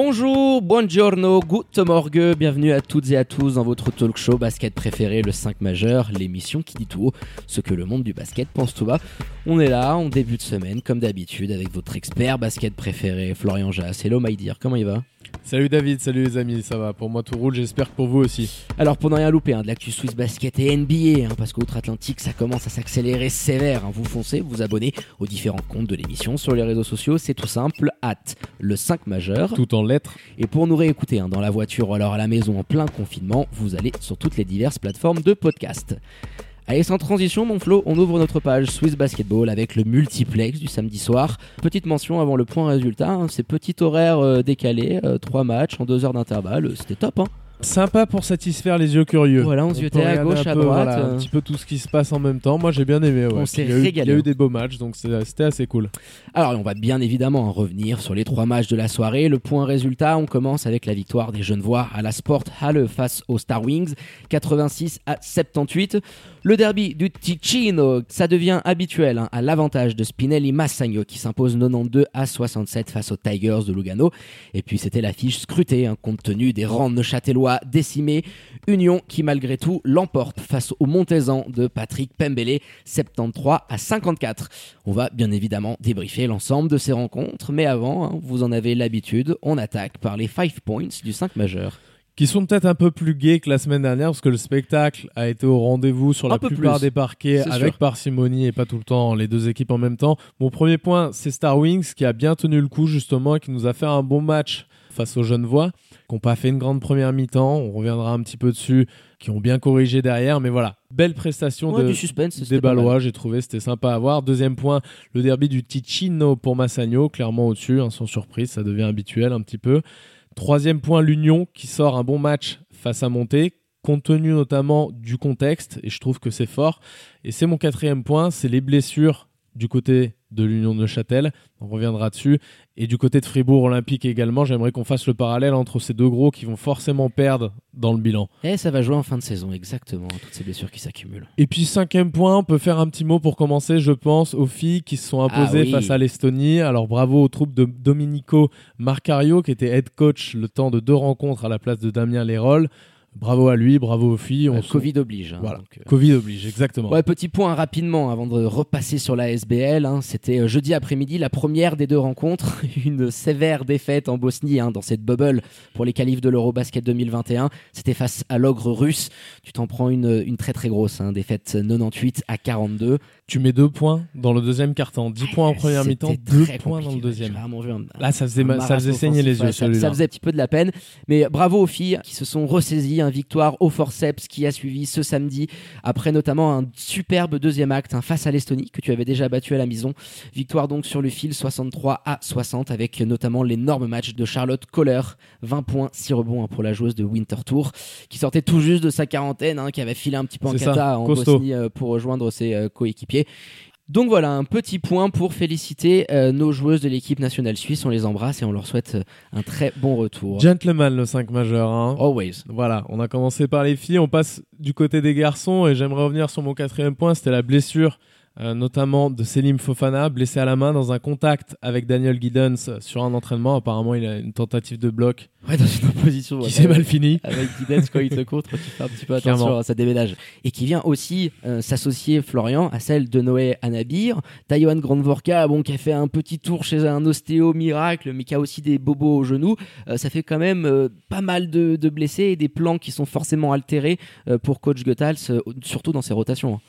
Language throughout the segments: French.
Bonjour, buongiorno, good morgue, bienvenue à toutes et à tous dans votre talk show basket préféré, le 5 majeur, l'émission qui dit tout haut ce que le monde du basket pense tout bas. On est là en début de semaine, comme d'habitude, avec votre expert basket préféré, Florian Jass. Hello my comment il va? Salut David, salut les amis, ça va Pour moi tout roule, j'espère que pour vous aussi. Alors pour ne rien louper, hein, de l'actu Swiss Basket et NBA, hein, parce qu'outre-Atlantique ça commence à s'accélérer sévère, hein. vous foncez, vous abonnez aux différents comptes de l'émission sur les réseaux sociaux, c'est tout simple, at le 5 majeur. Tout en lettres. Et pour nous réécouter dans la voiture ou alors à la maison en plein confinement, vous allez sur toutes les diverses plateformes de podcast. Allez, sans transition, mon Flo, on ouvre notre page Swiss Basketball avec le multiplex du samedi soir. Petite mention avant le point résultat, hein, ces petits horaires euh, décalés, euh, trois matchs en deux heures d'intervalle, euh, c'était top. Hein. Sympa pour satisfaire les yeux curieux. Voilà, on se peut jetait à gauche, à droite. voilà, un petit peu tout ce qui se passe en même temps. Moi j'ai bien aimé. Ouais. On s'est régalé. il y a eu des beaux matchs, donc c'était assez cool. Alors, on va bien évidemment en revenir sur les trois matchs de la soirée. Le point résultat, on commence avec la victoire des Genevois à la Sport Halle face aux Star Wings, 86 à 78. Le derby du Ticino, ça devient habituel hein, à l'avantage de Spinelli Massagno qui s'impose 92 à 67 face aux Tigers de Lugano. Et puis c'était l'affiche scrutée hein, compte tenu des rangs neuchâtelois décimés. Union qui malgré tout l'emporte face au Montezan de Patrick Pembele 73 à 54. On va bien évidemment débriefer l'ensemble de ces rencontres, mais avant, hein, vous en avez l'habitude, on attaque par les 5 points du 5 majeur. Qui sont peut-être un peu plus gays que la semaine dernière parce que le spectacle a été au rendez-vous sur Un la plupart plus, des parquets avec sûr. parcimonie et pas tout le temps les deux équipes en même temps. Mon premier point, c'est Star Wings qui a bien tenu le coup justement et qui nous a fait un bon match face aux Genevois qui n'ont pas fait une grande première mi-temps. On reviendra un petit peu dessus, qui ont bien corrigé derrière, mais voilà, belle prestation Ouais, de, du suspense, des. Ballois, j'ai trouvé, c'était sympa à voir. Deuxième point, le derby du Ticino pour Massagno, clairement au-dessus, hein, sans surprise, ça devient habituel un petit peu. Troisième point, l'Union qui sort un bon match face à Monté, compte tenu notamment du contexte, et je trouve que c'est fort. Et c'est mon quatrième point, c'est les blessures du côté de l'Union de Châtel, on reviendra dessus, et du côté de Fribourg Olympique également, j'aimerais qu'on fasse le parallèle entre ces deux gros qui vont forcément perdre dans le bilan. Et Eh, ça va jouer en fin de saison, exactement, toutes ces blessures qui s'accumulent. Et puis cinquième point, on peut faire un petit mot pour commencer, je pense, aux filles qui se sont imposées Ah oui. face à l'Estonie. Alors bravo aux troupes de Domenico Marcario, qui était head coach le temps de deux rencontres à la place de Damien Lérol. Bravo à lui, bravo aux filles. Euh, On Covid oblige. hein, Voilà. donc, euh, Covid oblige, exactement. Ouais, petit point rapidement avant de repasser sur la SBL. hein. C'était euh, jeudi après-midi la première des deux rencontres. Une sévère défaite en Bosnie hein, dans cette bubble pour les qualifs de l'Eurobasket 2021. C'était face à l'ogre russe. Tu t'en prends une, une très très grosse défaite 98 à 42. Tu mets deux points dans le deuxième quart-temps, 10 points en première mi-temps, deux points dans le deuxième. Vu un- Là, ça faisait, ça faisait saigner les yeux, ça, ça faisait un petit peu de la peine. Mais bravo aux filles qui se sont ressaisies. Un victoire au forceps qui a suivi ce samedi, après notamment un superbe deuxième acte hein, face à l'Estonie que tu avais déjà battu à la maison. Victoire donc sur le fil 63 à 60 avec notamment l'énorme match de Charlotte Kohler. 20 points, 6 rebonds hein, pour la joueuse de Winter Tour qui sortait tout juste de sa quarantaine, hein, qui avait filé un petit peu en kata en. Bosnie euh, pour rejoindre ses euh, coéquipiers. Donc voilà, un petit point pour féliciter euh, nos joueuses de l'équipe nationale suisse. On les embrasse et on leur souhaite euh, un très bon retour. Gentleman, le 5 majeur. Hein. Always. Voilà, on a commencé par les filles, on passe du côté des garçons et j'aimerais revenir sur mon quatrième point, c'était la blessure euh, notamment de Selim Fofana, blessé à la main dans un contact avec Daniel Giddens sur un entraînement. Apparemment, il a une tentative de bloc Ouais, dans une opposition. qui ouais, s'est mal finie. Avec Guidance, quand il te contre, tu fais un petit peu attention Clairement. sa déménage. Et qui vient aussi euh, s'associer, Florian, à celle de Noé Anabir. Taïwan Grandvorka, bon, qui a fait un petit tour chez un ostéo miracle, mais qui a aussi des bobos au genou. Euh, ça fait quand même pas mal de, de blessés et des plans qui sont forcément altérés pour coach Goethals, surtout dans ses rotations. hein.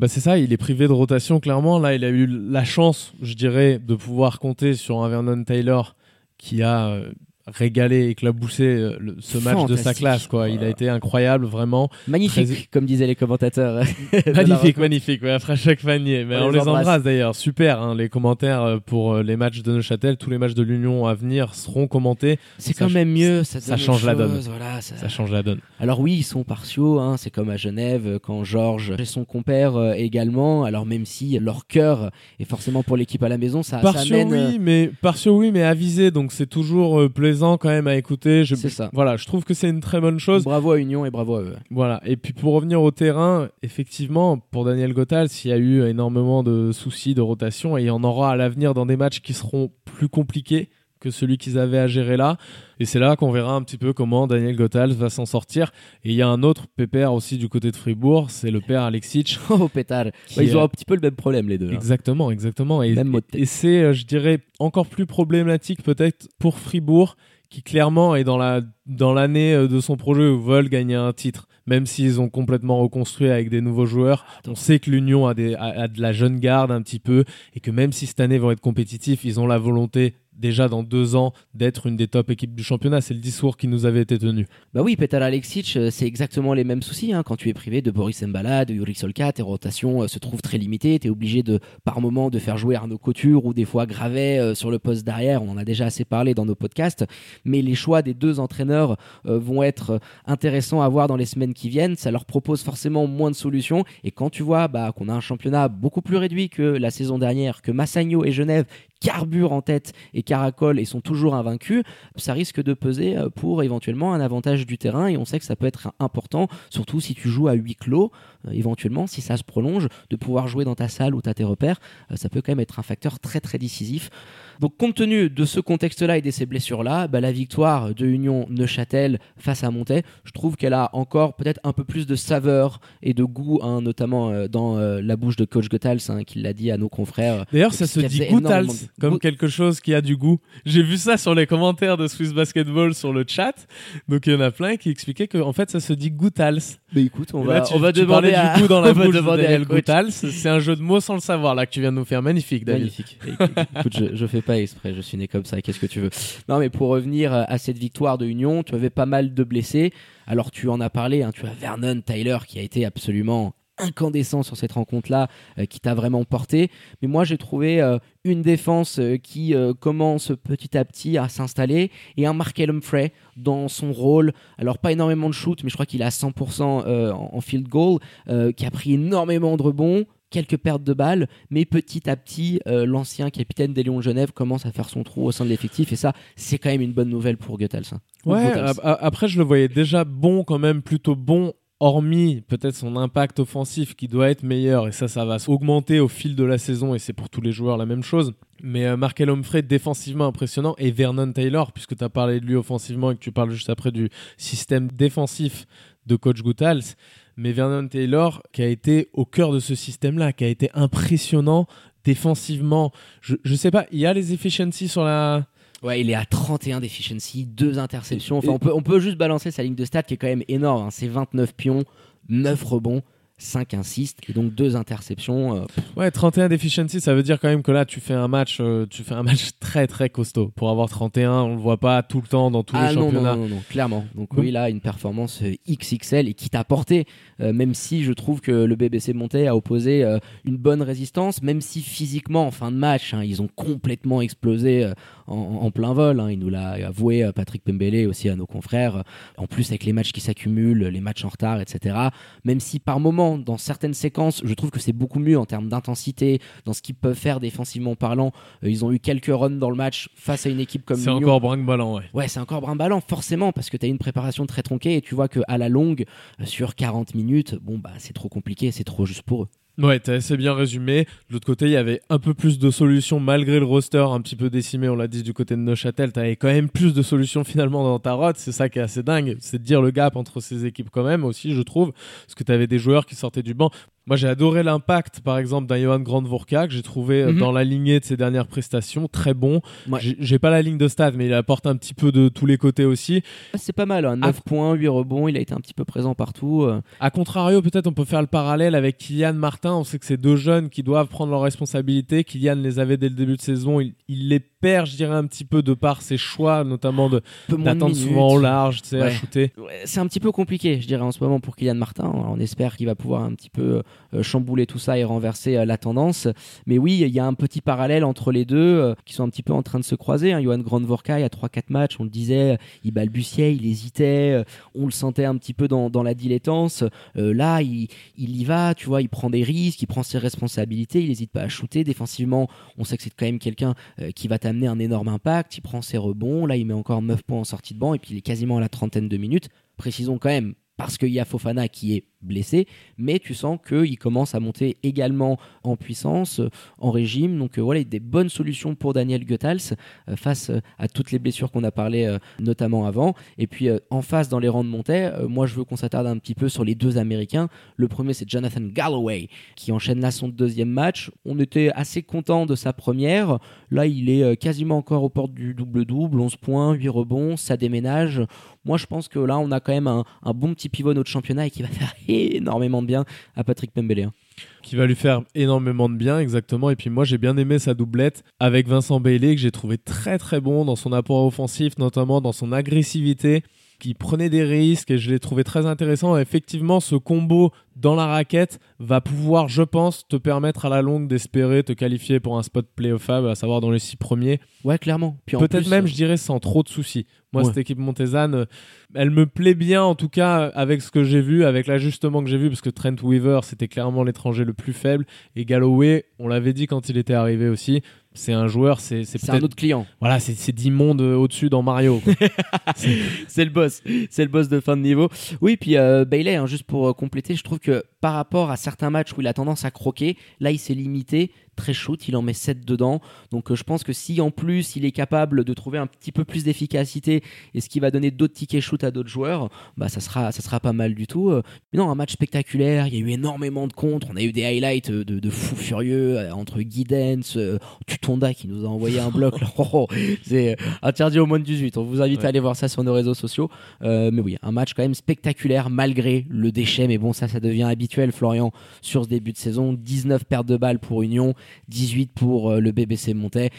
Bah c'est ça, il est privé de rotation clairement. Là, il a eu la chance, je dirais, de pouvoir compter sur un Vernon Taylor qui a euh, régalé, éclaboussé euh, le- ce match de sa classe. Quoi. Il a été incroyable, vraiment. Magnifique, Très- comme disaient les commentateurs. Magnifique, magnifique. Ouais, après chaque panier. Mais On on, les embrasse. embrasse d'ailleurs. Super, hein, les commentaires euh, pour euh, les matchs de Neuchâtel. Tous les matchs de l'Union à venir seront commentés. C'est Ça quand même mieux. Ça, ça change la donne. Voilà, ça- Ça change la donne. Alors oui, ils sont partiaux, hein, c'est comme à Genève quand Georges et son compère euh, également. Alors même si leur cœur est forcément pour l'équipe à la maison, ça, ça Partiaux, amène. euh, oui, mais partiaux, oui, mais avisé. Donc c'est toujours euh, plaisant quand même à écouter. Je, C'est ça. Voilà, je trouve que c'est une très bonne chose. Bravo à Union et bravo à eux. Voilà. Et puis pour revenir au terrain, effectivement, pour Daniel Gottal, s'il y a eu énormément de soucis de rotation, et il y en aura à l'avenir dans des matchs qui seront plus compliqués que celui qu'ils avaient à gérer là. Et c'est là qu'on verra un petit peu comment Daniel Gottal va s'en sortir. Et il y a un autre pépère aussi du côté de Fribourg, c'est le père Alexic. Oh pétard. Bah, ils ont un petit peu le même problème les deux. hein. Exactement, exactement. Et, Même mot de tête. et c'est, euh, je dirais, encore plus problématique peut-être pour Fribourg, qui clairement est dans la dans l'année euh, de son projet où veulent gagner un titre. Même s'ils ont complètement reconstruit avec des nouveaux joueurs, on sait que l'Union a, des, a, a de la jeune garde un petit peu, et que même si cette année vont être compétitifs, ils ont la volonté déjà dans deux ans d'être une des top équipes du championnat. C'est le discours qui nous avait été tenu. Bah oui, Petar Alexic, euh, c'est exactement les mêmes soucis. hein. Quand tu es privé de Boris Mbala, de Yuri Solka, tes rotations euh, se trouvent très limitées. Tu es obligé de, par moment, de faire jouer Arnaud Couture ou des fois Gravet euh, sur le poste derrière. On en a déjà assez parlé dans nos podcasts. Mais les choix des deux entraîneurs vont être intéressants à voir dans les semaines qui viennent. Ça leur propose forcément moins de solutions. Et quand tu vois bah, qu'on a un championnat beaucoup plus réduit que la saison dernière, que Massagno et Genève carburent en tête et caracolent et sont toujours invaincus, ça risque de peser euh, pour éventuellement un avantage du terrain et on sait que ça peut être important, surtout si tu joues à huis clos, euh, éventuellement si ça se prolonge, de pouvoir jouer dans ta salle ou t'as tes repères, euh, ça peut quand même être un facteur très très décisif. Donc compte tenu de ce contexte-là et de ces blessures-là, bah, la victoire de Union Neuchâtel face à Montais, je trouve qu'elle a encore peut-être un peu plus de saveur et de goût, hein, notamment euh, dans euh, la bouche de coach Goethals, hein, qui l'a dit à nos confrères. D'ailleurs, ça se dit de- comme quelque chose qui a du goût. J'ai vu ça sur les commentaires de Swiss Basketball sur le chat. Donc il y en a plein qui expliquaient que en fait ça se dit Goutals. Mais écoute, on Et va, là, tu, on va tu demander à, du goût dans la bouche de Daniel. C'est un jeu de mots sans le savoir là que tu viens de nous faire. Magnifique, David. Magnifique. Écoute, je, je fais pas exprès, je suis né comme ça, qu'est-ce que tu veux. Non, mais pour revenir à cette victoire de Union, tu avais pas mal de blessés. Alors, tu en as parlé, hein, tu as Vernon Tyler qui a été absolument incandescent sur cette rencontre-là, euh, qui t'a vraiment porté. Mais moi, j'ai trouvé euh, une défense euh, qui euh, commence petit à petit à s'installer et un Markel Humphrey dans son rôle. Alors, pas énormément de shoot, mais je crois qu'il à 100% euh, en, field goal, euh, qui a pris énormément de rebonds quelques pertes de balles, mais petit à petit, euh, l'ancien capitaine des Lions de Genève commence à faire son trou au sein de l'effectif, et ça, c'est quand même une bonne nouvelle pour Goethals. hein. Ou Ouais, Goethals. après je le voyais déjà bon quand même, plutôt bon, hormis peut-être son impact offensif qui doit être meilleur, et ça, ça va augmenter au fil de la saison, et c'est pour tous les joueurs la même chose. Mais euh, Markel Humphrey défensivement impressionnant, et Vernon Taylor, puisque tu as parlé de lui offensivement et que tu parles juste après du système défensif de coach Goethals, mais Vernon Taylor qui a été au cœur de ce système-là, qui a été impressionnant défensivement. Je, je sais pas, il y a les efficiencies sur la... Ouais, il est à 31 d'efficiency, deux interceptions. Enfin, on peut, on peut juste balancer sa ligne de stats qui est quand même énorme. hein. C'est 29 pions, 9 rebonds, 5 assists, et donc deux interceptions. euh, Ouais, 31 d'efficiency, ça veut dire quand même que là, tu fais un match, euh, tu fais un match très très costaud. Pour avoir 31, on le voit pas tout le temps dans tous ah les non, championnats. non, non, non, clairement. Donc, oui, là, une performance euh, XXL et qui t'a porté, euh, même si je trouve que le BBC Monté a opposé euh, une bonne résistance, même si physiquement, en fin de match, hein, ils ont complètement explosé euh, en, en plein vol. hein. il nous l'a avoué euh, Patrick Pembele aussi à nos confrères. En plus, avec les matchs qui s'accumulent, les matchs en retard, etc. Même si par moment, dans certaines séquences, je trouve que c'est beaucoup mieux en termes d'intensité, dans ce qu'ils peuvent faire défensivement parlant. Euh, ils ont eu quelques runs dans le match face à une équipe comme C'est encore brinque-ballant, ouais. Ouais, c'est encore brimballant, forcément, parce que tu as une préparation très tronquée et tu vois qu'à la longue, euh, sur 40 minutes, bon, bah, c'est trop compliqué, c'est trop juste pour eux. Ouais, t'as assez bien résumé. De l'autre côté, il y avait un peu plus de solutions malgré le roster un petit peu décimé, on l'a dit du côté de Neuchâtel. T'avais quand même plus de solutions finalement dans ta rote. C'est ça qui est assez dingue. C'est de dire le gap entre ces équipes quand même aussi, je trouve. Parce que t'avais des joueurs qui sortaient du banc. Moi, j'ai adoré l'impact, par exemple, d'un Johan Grandvorka que j'ai trouvé euh, Mhm. dans la lignée de ses dernières prestations très bon. Ouais. J'ai- pas la ligne de stade, mais il apporte un petit peu de tous les côtés aussi. C'est pas mal, hein. 9 points, 8 rebonds, il a été un petit peu présent partout. euh. A contrario, peut-être on peut faire le parallèle avec Kylian Martin. On sait que c'est deux jeunes qui doivent prendre leurs responsabilités. Kylian les avait dès le début de saison. Il, il les perd, je dirais, un petit peu de par ses choix, notamment d'attendre souvent au large, tu sais, à shooter. Ouais, c'est un petit peu compliqué, je dirais, en ce moment pour Kylian Martin. On espère qu'il va pouvoir un petit peu euh, chambouler tout ça et renverser euh, la tendance. Mais oui, il y a un petit parallèle entre les deux euh, qui sont un petit peu en train de se croiser. Hein. Johan Grandvorka, il y a 3-4 matchs, on le disait, il balbutiait, il hésitait, euh, on le sentait un petit peu dans, dans la dilettance. Euh, là, il, il y va, tu vois, il prend des risques, il prend ses responsabilités, il n'hésite pas à shooter. Défensivement, on sait que c'est quand même quelqu'un euh, qui va t'amener un énorme impact. Il prend ses rebonds. Là, il met encore 9 points en sortie de banc et puis il est quasiment à la trentaine de minutes. Précisons quand même, parce qu'il y a Fofana qui est blessé, mais tu sens qu'il commence à monter également en puissance, euh, en régime. Donc euh, voilà, des bonnes solutions pour Daniel Goethals euh, face euh, à toutes les blessures qu'on a parlé notamment avant. Et puis en face, dans les rangs de montée, moi je veux qu'on s'attarde un petit peu sur les deux Américains. Le premier, c'est Jonathan Galloway qui enchaîne là son deuxième match. On était assez content de sa première. Là, il est quasiment encore aux portes du double-double, 11 points, 8 rebonds, ça déménage. Moi, je pense que là, on a quand même un, un bon petit pivot notre championnat et qui va faire énormément de bien à Patrick Pembele. hein. qui va lui faire énormément de bien, exactement. Et puis moi, j'ai bien aimé sa doublette avec Vincent Bailey, que j'ai trouvé très très bon dans son apport offensif, notamment dans son agressivité, qui prenait des risques et je l'ai trouvé très intéressant. Et effectivement, ce combo dans la raquette va pouvoir, je pense, te permettre à la longue d'espérer te qualifier pour un spot playoffable, à savoir dans les six premiers. Ouais, clairement. Peut-être même, euh, je dirais, sans trop de soucis. Moi, Ouais. cette équipe Montezane, euh, elle me plaît bien, en tout cas, avec ce que j'ai vu, avec l'ajustement que j'ai vu, parce que Trent Weaver, c'était clairement l'étranger le plus faible. Et Galloway, on l'avait dit quand il était arrivé aussi, c'est un joueur, c'est c'est c'est un autre client. Voilà, c'est c'est 10 mondes euh, au-dessus dans Mario. c'est le boss, c'est le boss de fin de niveau. Oui, puis euh, Bailey, hein, juste pour euh, compléter, je trouve que par rapport à certains matchs où il a tendance à croquer, là il s'est limité, très shoot, il en met 7 dedans. Donc euh, je pense que si en plus il est capable de trouver un petit peu plus d'efficacité et ce qui va donner d'autres tickets shoot à d'autres joueurs, bah ça sera, ça sera pas mal du tout. Euh, Mais non, un match spectaculaire, il y a eu énormément de contres, on a eu des highlights euh, de, de fous furieux entre Guidance, Tutonda qui nous a envoyé un bloc. Oh, oh, c'est interdit au moins de 18. On vous invite Ouais. à aller voir ça sur nos réseaux sociaux. Euh, mais oui, un match quand même spectaculaire malgré le déchet. Mais bon, ça, ça devient habituel, Florian, sur ce début de saison. 19 pertes de balles pour Union, 18 pour euh, le BBC Montais.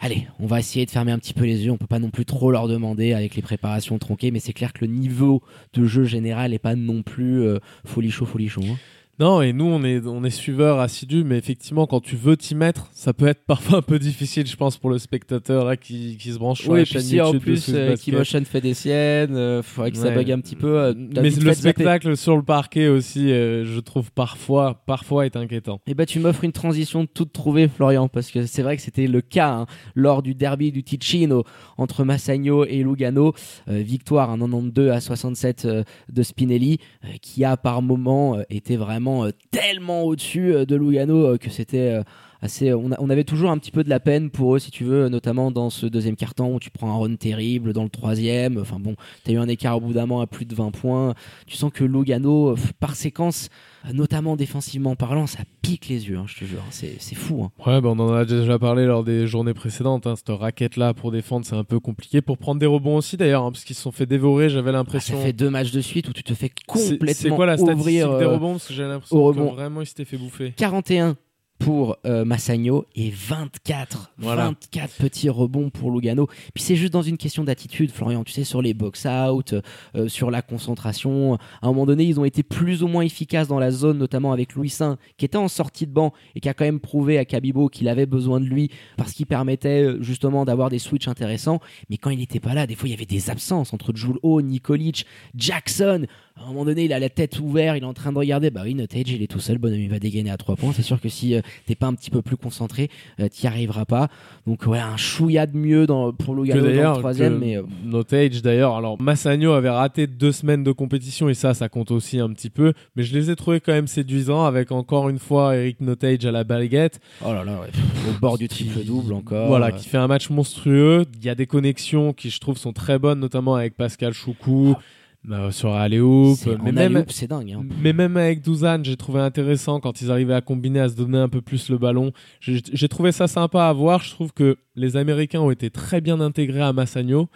Allez, on va essayer de fermer un petit peu les yeux. On peut pas non plus trop leur demander avec les préparations tronquées, mais c'est clair que le niveau de jeu général est pas non plus euh, hein. Non, et nous, on est, on est suiveurs assidus, mais effectivement, quand tu veux t'y mettre, ça peut être parfois un peu difficile, je pense, pour le spectateur là, qui, qui se branche sur Oui, la et chaîne si en YouTube plus euh. Keymotion fait des siennes, euh, faudrait que ça bug un petit peu. euh, Mais le spectacle sur le parquet aussi, euh, je trouve parfois, parfois est inquiétant. Eh ben, tu m'offres une transition toute trouvée, Florian, parce que c'est vrai que c'était le cas hein, lors du derby du Ticino entre Massagno et Lugano. Euh, victoire un 92 à 67 euh, de Spinelli, qui a par moment été vraiment euh, tellement au-dessus euh, de Lugano euh, que c'était assez. On, a- on avait toujours un petit peu de la peine pour eux, si tu veux, notamment dans ce deuxième carton où tu prends un run terrible, dans le troisième. Enfin bon, t'as eu un écart au bout d'un moment à plus de 20 points. Tu sens que Lugano, euh, par séquence, euh, notamment défensivement parlant, ça pique les yeux, hein, je te jure. C'est c'est fou. hein. Ouais, bah on en a déjà parlé lors des journées précédentes. Hein. Cette raquette-là pour défendre, c'est un peu compliqué. Pour prendre des rebonds aussi, d'ailleurs, hein, parce qu'ils se sont fait dévorer. J'avais Ah, ça l'impression. fait deux matchs de suite où tu te fais complètement C'est quoi la statistique ouvrir. des euh, rebonds? Parce que j'ai au l'impression que vraiment ils s'étaient fait bouffer. 41 pour euh, Massagno et 24, Voilà. 24 petits rebonds pour Lugano. Puis c'est juste dans une question d'attitude, Florian. Tu sais, sur les box-out, euh, sur la concentration. À un moment donné, ils ont été plus ou moins efficaces dans la zone, notamment avec Louis Saint, qui était en sortie de banc et qui a quand même prouvé à Kabibo qu'il avait besoin de lui parce qu'il permettait euh, justement d'avoir des switches intéressants. Mais quand il n'était pas là, des fois, il y avait des absences entre Jules O, Nikolic, Jackson. À un moment donné, il a la tête ouverte, il est en train de regarder. Bah oui, Notage, il est tout seul. Bonhomme, il va dégainer à 3 points. C'est sûr que si euh, t'es pas un petit peu plus concentré, euh, t'y arriveras pas. Donc, ouais, un chouïa de mieux dans, pour Lugano dans le troisième. Mais euh, Notage d'ailleurs. Alors Massagno avait raté deux semaines de compétition et ça, ça compte aussi un petit peu. Mais je les ai trouvés quand même séduisants avec encore une fois Eric Notage à la baguette. oh là là, ouais, au bord du triple-double encore. Voilà, Euh, qui fait un match monstrueux. Il y a des connexions qui, je trouve, sont très bonnes, notamment avec Pascal Choukou. Bah, sur Aléoup, mais même, c'est dingue. hein. mais même avec Douzan, j'ai trouvé intéressant quand ils arrivaient à combiner, à se donner un peu plus le ballon. J'ai trouvé ça sympa à voir. Je trouve que les Américains ont été très bien intégrés à Massagno.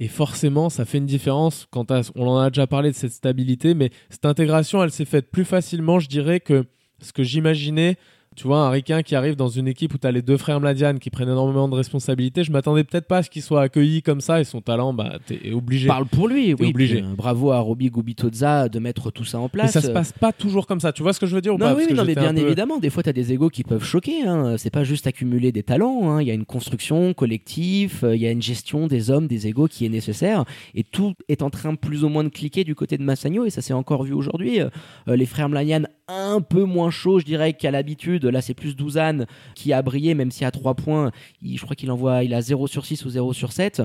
Et forcément, ça fait une différence. Quand on en a déjà parlé de cette stabilité, mais cette intégration, elle s'est faite plus facilement, je dirais, que ce que j'imaginais. Tu vois, un Ricain qui arrive dans une équipe où tu as les deux frères Mladian qui prennent énormément de responsabilités, je m'attendais peut-être pas à ce qu'il soit accueilli comme ça et son talent, bah, t'es obligé. Parle pour lui, oui. obligé. puis, euh, bravo à Roby Gubitoza de mettre tout ça en Mais place. ça se passe pas toujours comme ça. Tu vois ce que je veux dire ou Non, pas? oui, non, mais bien peu- évidemment, des fois, tu as des égos qui peuvent choquer. Hein. C'est pas juste accumuler des talents. hein. Il y a une construction collective, euh, il y a une gestion des hommes, des égos qui est nécessaire. Et tout est en train plus ou moins de cliquer du côté de Massagno. Et ça s'est encore vu aujourd'hui. Euh, les frères Mlanian, un peu moins chaud, je dirais, qu'à l'habitude. Là, c'est plus Douzan qui a brillé, même si à 3 points, je crois qu'il envoie, il a 0 sur 6 ou 0 sur 7.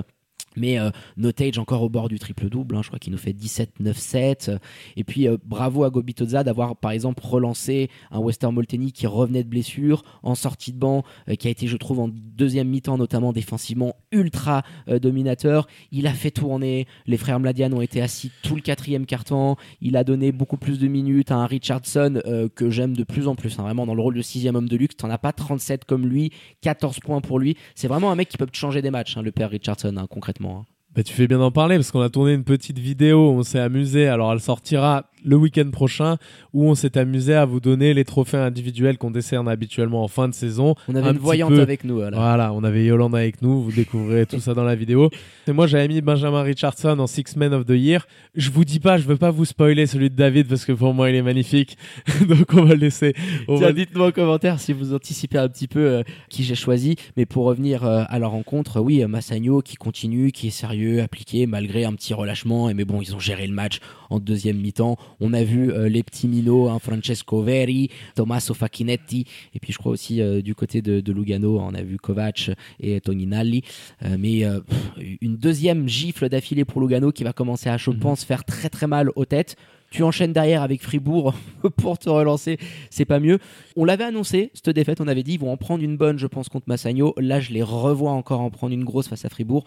Mais euh, Notage encore au bord du triple-double, hein, je crois qu'il nous fait 17-9-7. Et puis euh, bravo à Gobitoza d'avoir par exemple relancé un Western Molteni qui revenait de blessure en sortie de banc, euh, qui a été je trouve en deuxième mi-temps notamment défensivement ultra dominateur. Il a fait tourner, les frères Mladian ont été assis tout le quatrième quart-temps, il a donné beaucoup plus de minutes à un Richardson que j'aime de plus en plus, hein, vraiment dans le rôle de sixième homme de luxe, t'en as pas 37 comme lui, 14 points pour lui, c'est vraiment un mec qui peut changer des matchs, hein, le père Richardson hein, concrètement. hein. Bah, tu fais bien d'en parler parce qu'on a tourné une petite vidéo, on s'est amusé. Alors elle sortira le week-end prochain où on s'est amusé à vous donner les trophées individuels qu'on décerne habituellement en fin de saison. On avait Un une voyante peu- avec nous. Voilà. Voilà, on avait Yolande avec nous, vous découvrirez tout ça dans la vidéo. Et moi j'avais mis Benjamin Richardson en Six Men of the Year. Je vous dis pas, je veux pas vous spoiler celui de David parce que pour moi il est magnifique. Donc on va le laisser. On Tiens, va- dites-moi en commentaire si vous anticipez un petit peu euh, qui j'ai choisi. Mais pour revenir euh, à la rencontre, oui, euh, Massagno qui continue, qui est sérieux, appliqué, malgré un petit relâchement. Et mais bon, ils ont géré le match en deuxième mi-temps. On a vu euh, les petits minots, hein, Francesco Veri, Tommaso Facchinetti. Et puis je crois aussi euh, du côté de, de Lugano, on a vu Kovac et Toninalli. Euh, mais pff, une deuxième gifle d'affilée pour Lugano qui va commencer à, je Mhm. pense, faire très très mal aux têtes. Tu enchaînes derrière avec Fribourg pour te relancer, c'est pas mieux. On l'avait annoncé, cette défaite, on avait dit ils vont en prendre une bonne, je pense, contre Massagno. Là, je les revois encore en prendre une grosse face à Fribourg.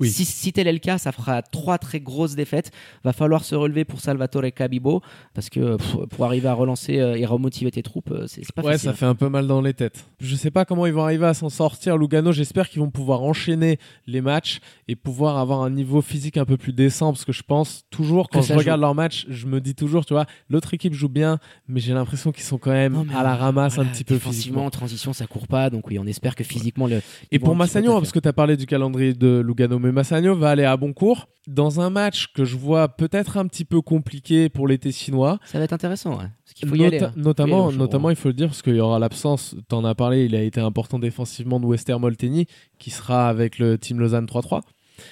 Oui. Si, si tel est le cas, ça fera trois très grosses défaites. Va falloir se relever pour Salvatore Cabibo parce que pour arriver à relancer euh, et remotiver tes troupes, euh, c'est pas Ouais, facile. ça fait un peu mal dans les têtes. Je sais pas comment ils vont arriver à s'en sortir, Lugano. J'espère qu'ils vont pouvoir enchaîner les matchs et pouvoir avoir un niveau physique un peu plus décent parce que je pense toujours, quand je regarde leurs matchs, je me dis toujours, tu vois, l'autre équipe joue bien, mais j'ai l'impression qu'ils sont quand même Non, à la ramasse voilà, un petit peu physiquement. en transition, ça court pas. Donc oui, on espère que physiquement le. Et pour un petit peu Massagno, taffer. parce que tu as parlé du calendrier de Lugano, mais Massagno va aller à bon cours dans un match que je vois peut-être un petit peu compliqué pour les Tessinois. Ça va être intéressant. Ouais. Parce qu'il faut y aller. Hein. Notamment, Faut y aller au notamment, il faut le dire, parce qu'il y aura l'absence, tu en as parlé, il a été important défensivement de Wester Molteni, qui sera avec le Team Lausanne 3-3,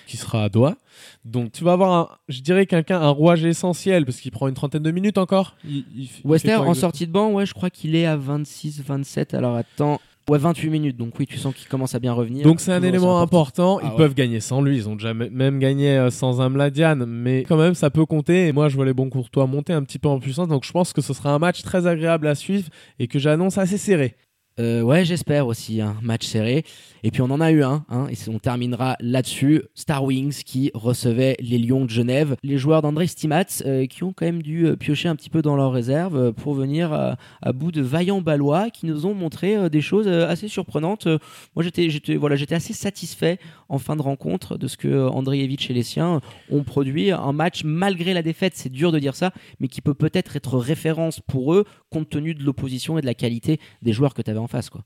qui sera à Doha. Donc tu vas avoir, un, je dirais, quelqu'un, un rouage essentiel, parce qu'il prend une trentaine de minutes encore. Il- il- il Wester en sortie de banc, ouais, je crois qu'il est à 26-27. Alors attends, ouais, 28 minutes. Donc oui, tu sens qu'il commence à bien revenir. Donc c'est un élément important. Ils Ah ouais. peuvent gagner sans lui. Ils ont déjà même gagné euh, sans un Mladian, mais quand même ça peut compter. Et moi je vois les bons courtois monter un petit peu en puissance. Donc je pense que ce sera un match très agréable à suivre et que j'annonce assez serré. Euh, ouais, j'espère aussi un match serré. Et puis on en a eu un, hein, et on terminera là-dessus. Star Wings qui recevait les Lions de Genève, les joueurs d'André Stimats euh, qui ont quand même dû euh, piocher un petit peu dans leur réserve pour venir à bout de vaillants Balois qui nous ont montré des choses assez surprenantes. Moi j'étais, voilà, assez satisfait en fin de rencontre de ce que Andrievich et les siens ont produit. Un match malgré la défaite, c'est dur de dire ça, mais qui peut peut-être être référence pour eux compte tenu de l'opposition et de la qualité des joueurs que tu avais face. Quoi.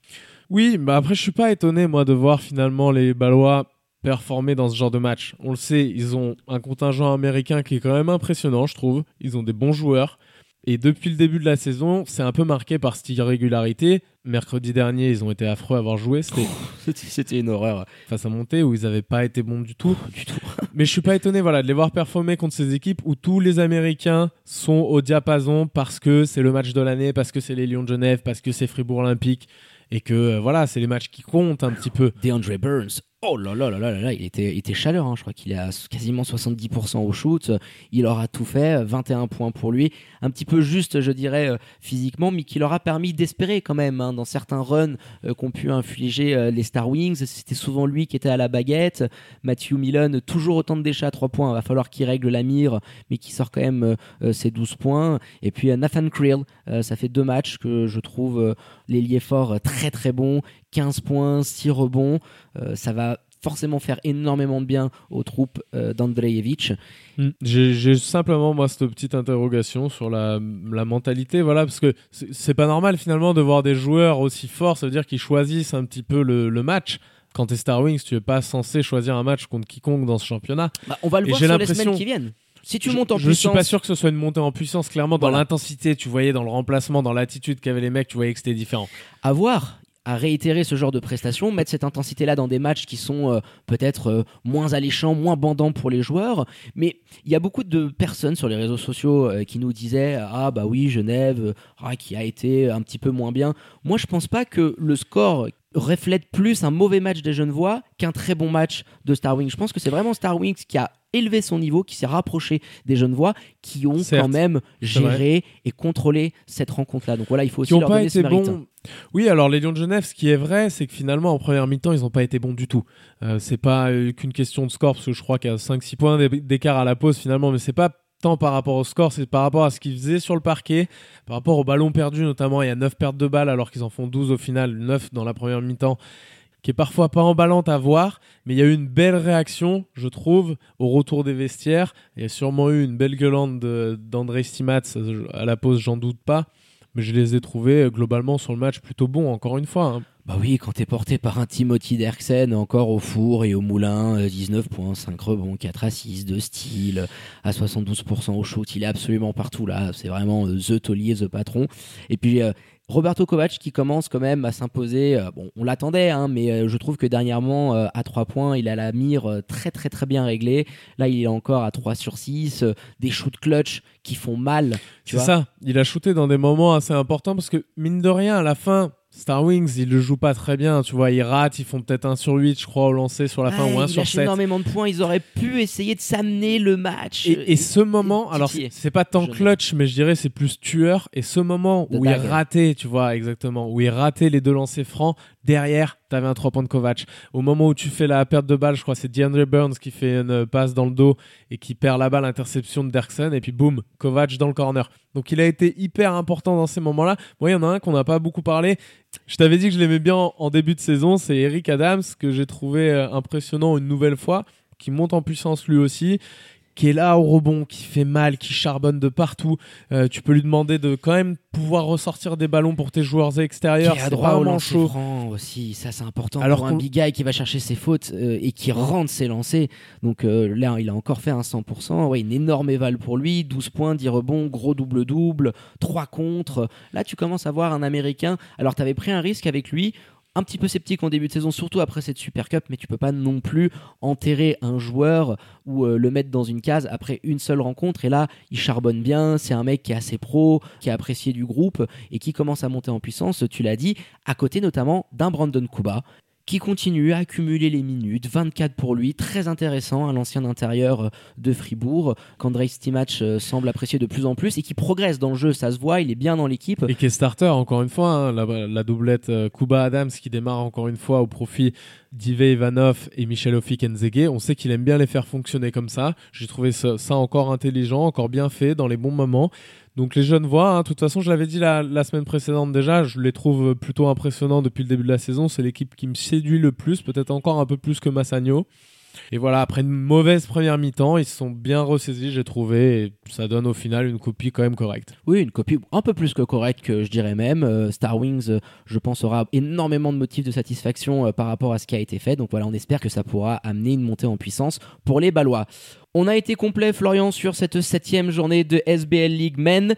Oui, mais après je suis pas étonné moi de voir finalement les Balois performer dans ce genre de match. On le sait, ils ont un contingent américain qui est quand même impressionnant, je trouve. Ils ont des bons joueurs. Et depuis le début de la saison, c'est un peu marqué par cette irrégularité. Mercredi dernier, ils ont été affreux à avoir joué. C'était une horreur. face à Monté où ils n'avaient pas été bons du tout. Du tout. Mais je suis pas étonné voilà, de les voir performer contre ces équipes où tous les Américains sont au diapason parce que c'est le match de l'année, parce que c'est les Lions de Genève, parce que c'est Fribourg Olympique et que euh, voilà, c'est les matchs qui comptent un petit peu. DeAndre Burns, Oh là là là là là, il était, il était chaleur, hein. je crois qu'il est à quasiment 70% au shoot, il aura tout fait, 21 points pour lui, un petit peu juste je dirais euh, physiquement, mais qui leur a permis d'espérer quand même hein, dans certains runs euh, qu'ont pu infliger euh, les Star Wings, c'était souvent lui qui était à la baguette, Matthew Millen toujours autant de déchets à 3 points, va falloir qu'il règle la mire, mais qui sort quand même ses 12 points, et puis Nathan Creel, ça fait deux matchs que je trouve l'ailier fort très très bon, 15 points, 6 rebonds. Euh, ça va forcément faire énormément de bien aux troupes euh, d'Andrejevic. Hmm. J'ai simplement moi cette petite interrogation sur la, mentalité, voilà, parce que c'est pas normal finalement de voir des joueurs aussi forts, ça veut dire qu'ils choisissent un petit peu le, match. Quand t'es Star Wings, tu es pas censé choisir un match contre quiconque dans ce championnat. Bah, on va le voir sur les semaines qui viennent. Si tu montes en je, puissance. Je suis pas sûr que ce soit une montée en puissance. Clairement, dans l'intensité, tu voyais dans le remplacement, dans l'attitude qu'avaient les mecs, tu voyais que c'était différent. À voir à réitérer ce genre de prestations, mettre cette intensité-là dans des matchs qui sont euh, peut-être euh, moins alléchants, moins bandants pour les joueurs. Mais il y a beaucoup de personnes sur les réseaux sociaux euh, qui nous disaient Ah, bah oui, Genève, ah, qui a été un petit peu moins bien. Moi, je pense pas que le score reflète plus un mauvais match des Genevois qu'un très bon match de Star Wings. Je pense que c'est vraiment Star Wings qui a élevé son niveau, qui s'est rapproché des Genevois, qui ont quand même géré et contrôlé cette rencontre-là. Donc voilà, il faut aussi leur donner ce mérite. Oui, alors les Lions de Genève, ce qui est vrai, c'est que finalement en première mi-temps, ils n'ont pas été bons du tout. Euh, c'est pas euh, qu'une question de score, parce que je crois qu'il y a 5-6 points d'écart à la pause finalement, mais c'est pas tant par rapport au score, c'est par rapport à ce qu'ils faisaient sur le parquet, par rapport au ballon perdu notamment. Il y a 9 pertes de balles alors qu'ils en font 12 au final, 9 dans la première mi-temps qui est parfois pas emballante à voir, mais il y a eu une belle réaction, je trouve, au retour des vestiaires. Il y a sûrement eu une belle gueulante d'André Stimats à la pause, j'en doute pas mais je les ai trouvés euh, globalement sur le match plutôt bons, encore une fois. Hein. Bah oui, quand t'es porté par un Timothy Derksen, encore au four et au moulin, 19 euh, points, 5 rebonds, 4 assists, de style, à 72% au shoot, il est absolument partout là, c'est vraiment euh, The Taulier, The Patron. Et puis Roberto Kovac qui commence quand même à s'imposer. Euh, bon, on l'attendait, hein, mais euh, je trouve que dernièrement, euh, à 3 points, il a la mire très très très bien réglée. Là, il est encore à 3 sur 6, des shoots clutch qui font mal. C'est ça, il a shooté dans des moments assez importants parce que, mine de rien, à la fin, Star Wings, ils le jouent pas très bien, tu vois, ils ratent, ils font peut-être 1 sur 8, je crois, au lancer sur la fin, ou 1 sur 7. énormément de points, ils auraient pu essayer de s'amener le match. Et, ce moment, alors c'est pas tant clutch, mais je dirais c'est plus tueur, et ce moment où il ratait, tu vois, exactement, où il ratait les deux lancers francs, derrière, tu avais un 3 points de Kovac. Au moment où tu fais la perte de balle, je crois c'est DeAndre Burns qui fait une passe dans le dos et qui perd la balle, interception de Derksen, et puis boum, Kovac dans le corner. Donc il a été hyper important dans ces moments-là. Moi, il y en a un qu'on n'a pas beaucoup parlé. Je t'avais dit que je l'aimais bien en début de saison, c'est Eric Adams, que j'ai trouvé euh, impressionnant une nouvelle fois, qui monte en puissance lui aussi qui est là au rebond, qui fait mal, qui charbonne de partout. Euh, tu peux lui demander de quand même pouvoir ressortir des ballons pour tes joueurs extérieurs. Qui a droit au lancer franc aussi, ça c'est important Alors pour un big guy qui va chercher ses fautes euh, et qui rentre ses lancers. Donc euh, là, il a encore fait un 100%. Ouais, une énorme éval pour lui, 12 points, 10 rebonds, gros double-double, 3 contre. Là, tu commences à voir un Américain. Alors, tu avais pris un risque avec lui un petit peu sceptique en début de saison, surtout après cette Super Cup, mais tu peux pas non plus enterrer un joueur ou euh, le mettre dans une case après une seule rencontre. Et là, il charbonne bien, c'est un mec qui est assez pro, qui est apprécié du groupe et qui commence à monter en puissance, tu l'as dit, à côté notamment d'un Brandon Kuba qui continue à accumuler les minutes, 24 pour lui, très intéressant, à l'ancien intérieur euh, de Fribourg, qu'André Stimac euh, semble apprécier de plus en plus et qui progresse dans le jeu, ça se voit, il est bien dans l'équipe. Et qui est starter encore une fois, hein, la, doublette euh, Kuba Adams qui démarre encore une fois au profit d'Ive Ivanov et Michel Ofik-Nzege. On sait qu'il aime bien les faire fonctionner comme ça. J'ai trouvé ça, encore intelligent, encore bien fait dans les bons moments. Donc les jeunes voix, hein, de toute façon, je l'avais dit la, semaine précédente déjà, je les trouve plutôt impressionnants depuis le début de la saison. C'est l'équipe qui me séduit le plus, peut-être encore un peu plus que Massagno. Et voilà, après une mauvaise première mi-temps, ils se sont bien ressaisis, j'ai trouvé, et ça donne au final une copie quand même correcte. Oui, une copie un peu plus que correcte, que je dirais même. Euh, Star Wings, euh, je pense, aura énormément de motifs de satisfaction euh, par rapport à ce qui a été fait. Donc voilà, on espère que ça pourra amener une montée en puissance pour les Balois. On a été complet, Florian, sur cette septième journée de SBL League Men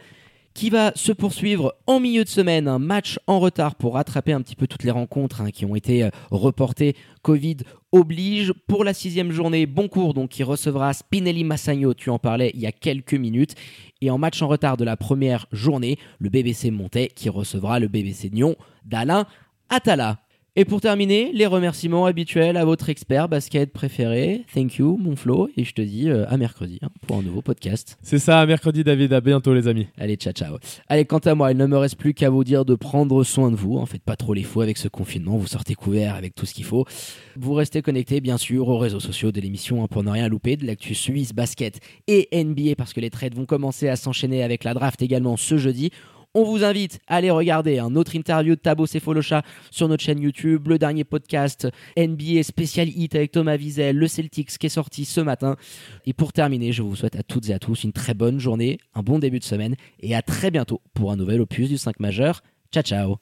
qui va se poursuivre en milieu de semaine, un match en retard pour rattraper un petit peu toutes les rencontres hein, qui ont été euh, reportées. Covid oblige. Pour la sixième journée, bon cours donc qui recevra Spinelli Massagno, tu en parlais il y a quelques minutes. Et en match en retard de la première journée, le BBC Montais qui recevra le BBC Nyon d'Alain Atala. Et pour terminer, les remerciements habituels à votre expert basket préféré. Thank you, mon Flo. Et je te dis euh, à mercredi hein, pour un nouveau podcast. C'est ça, à mercredi, David. À bientôt, les amis. Allez, ciao, ciao. Allez, quant à moi, il ne me reste plus qu'à vous dire de prendre soin de vous. En faites pas trop les fous avec ce confinement. Vous sortez couvert avec tout ce qu'il faut. Vous restez connectés, bien sûr, aux réseaux sociaux de l'émission hein, pour ne rien louper de l'actu suisse basket et NBA parce que les trades vont commencer à s'enchaîner avec la draft également ce jeudi. On vous invite à aller regarder un autre interview de Tabo Cephalosha sur notre chaîne YouTube, le dernier podcast NBA Special Hit avec Thomas Wiesel, le Celtics qui est sorti ce matin. Et pour terminer, je vous souhaite à toutes et à tous une très bonne journée, un bon début de semaine et à très bientôt pour un nouvel opus du 5 majeur. Ciao ciao